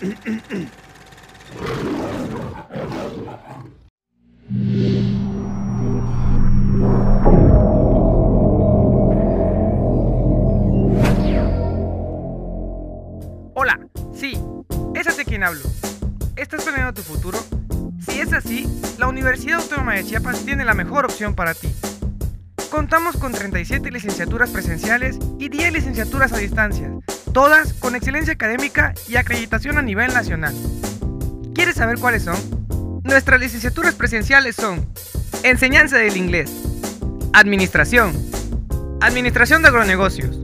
Hola, sí, es hacia quien hablo. ¿Estás planeando tu futuro? Si es así, la Universidad Autónoma de Chiapas tiene la mejor opción para ti. Contamos con 37 licenciaturas presenciales y 10 licenciaturas a distancia, todas con excelencia académica y acreditación a nivel nacional. ¿Quieres saber cuáles son? Nuestras licenciaturas presenciales son Enseñanza del inglés, Administración, Administración de agronegocios,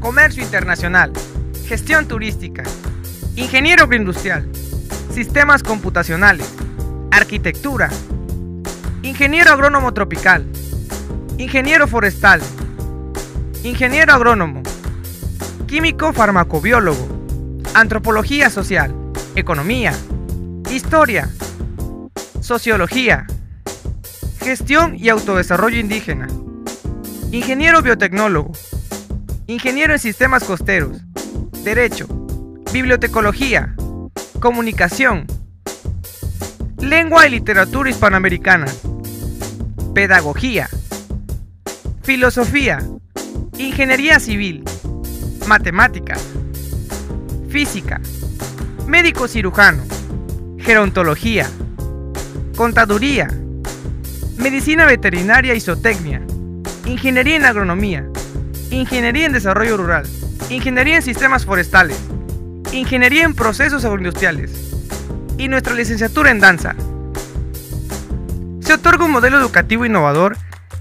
Comercio internacional, Gestión turística, Ingeniero agroindustrial, Sistemas computacionales, Arquitectura, Ingeniero agrónomo tropical, Ingeniero forestal, Ingeniero agrónomo, Químico farmacobiólogo, Antropología social, Economía, Historia, Sociología, Gestión y autodesarrollo indígena, Ingeniero biotecnólogo, Ingeniero en sistemas costeros, Derecho, Bibliotecología, Comunicación, Lengua y literatura hispanoamericana, Pedagogía, Filosofía, Ingeniería civil, Matemáticas, Física, Médico cirujano, Gerontología, Contaduría, Medicina veterinaria y zootecnia, Ingeniería en agronomía, Ingeniería en desarrollo rural, Ingeniería en sistemas forestales, Ingeniería en procesos agroindustriales y nuestra licenciatura en danza. Se otorga un modelo educativo innovador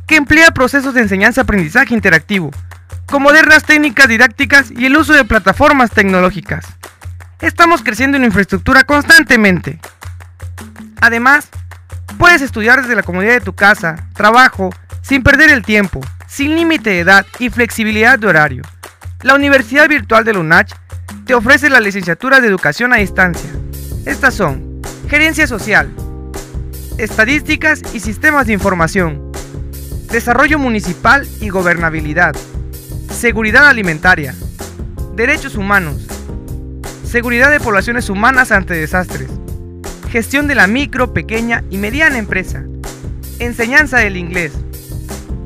que emplea procesos de enseñanza-aprendizaje interactivo, con modernas técnicas didácticas y el uso de plataformas tecnológicas. Estamos creciendo en infraestructura constantemente. Además, puedes estudiar desde la comodidad de tu casa, trabajo, sin perder el tiempo, sin límite de edad y flexibilidad de horario. La Universidad Virtual de UNACH te ofrece la licenciatura de Educación a Distancia. Estas son Gerencia Social, Estadísticas y Sistemas de Información, Desarrollo Municipal y Gobernabilidad, Seguridad Alimentaria, Derechos Humanos, Seguridad de Poblaciones Humanas ante Desastres, Gestión de la micro, pequeña y mediana empresa, Enseñanza del inglés,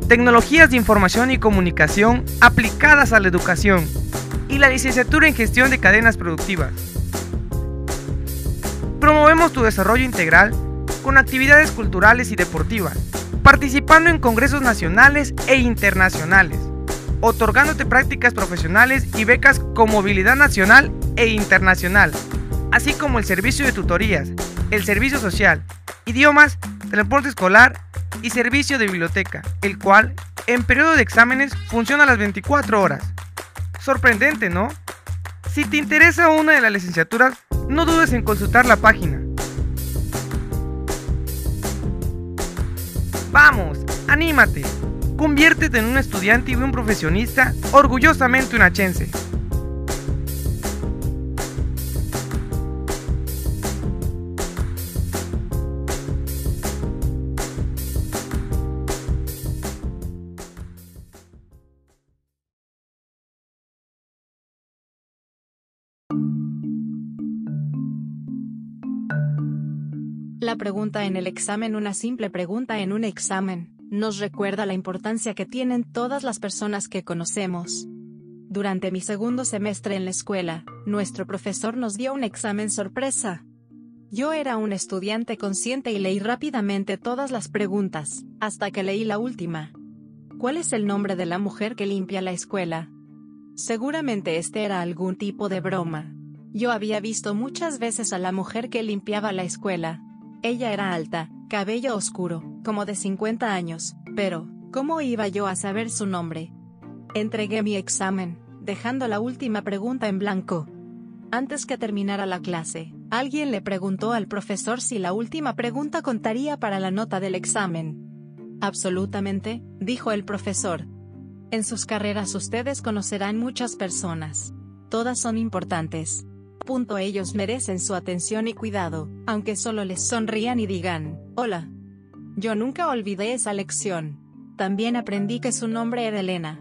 Tecnologías de Información y Comunicación aplicadas a la educación. Y la licenciatura en Gestión de Cadenas Productivas. Promovemos tu desarrollo integral con actividades culturales y deportivas, participando en congresos nacionales e internacionales, otorgándote prácticas profesionales y becas con movilidad nacional e internacional, así como el servicio de tutorías, el servicio social, idiomas, transporte escolar y servicio de biblioteca, el cual en periodo de exámenes funciona a las 24 horas. Sorprendente, ¿no? Si te interesa una de las licenciaturas, no dudes en consultar la página. Vamos, anímate. Conviértete en un estudiante y un profesionista orgullosamente unachense. La pregunta en el examen, una simple pregunta en un examen, nos recuerda la importancia que tienen todas las personas que conocemos. Durante mi segundo semestre en la escuela, nuestro profesor nos dio un examen sorpresa. Yo era un estudiante consciente y leí rápidamente todas las preguntas, hasta que leí la última. ¿Cuál es el nombre de la mujer que limpia la escuela? Seguramente este era algún tipo de broma. Yo había visto muchas veces a la mujer que limpiaba la escuela, ella era alta, cabello oscuro, como de 50 años, pero, ¿cómo iba yo a saber su nombre? Entregué mi examen, dejando la última pregunta en blanco. Antes que terminara la clase, alguien le preguntó al profesor si la última pregunta contaría para la nota del examen. Absolutamente, dijo el profesor. En sus carreras ustedes conocerán muchas personas. Todas son importantes. Punto ellos merecen su atención y cuidado, aunque solo les sonrían y digan, hola. Yo nunca olvidé esa lección. También aprendí que su nombre era Elena.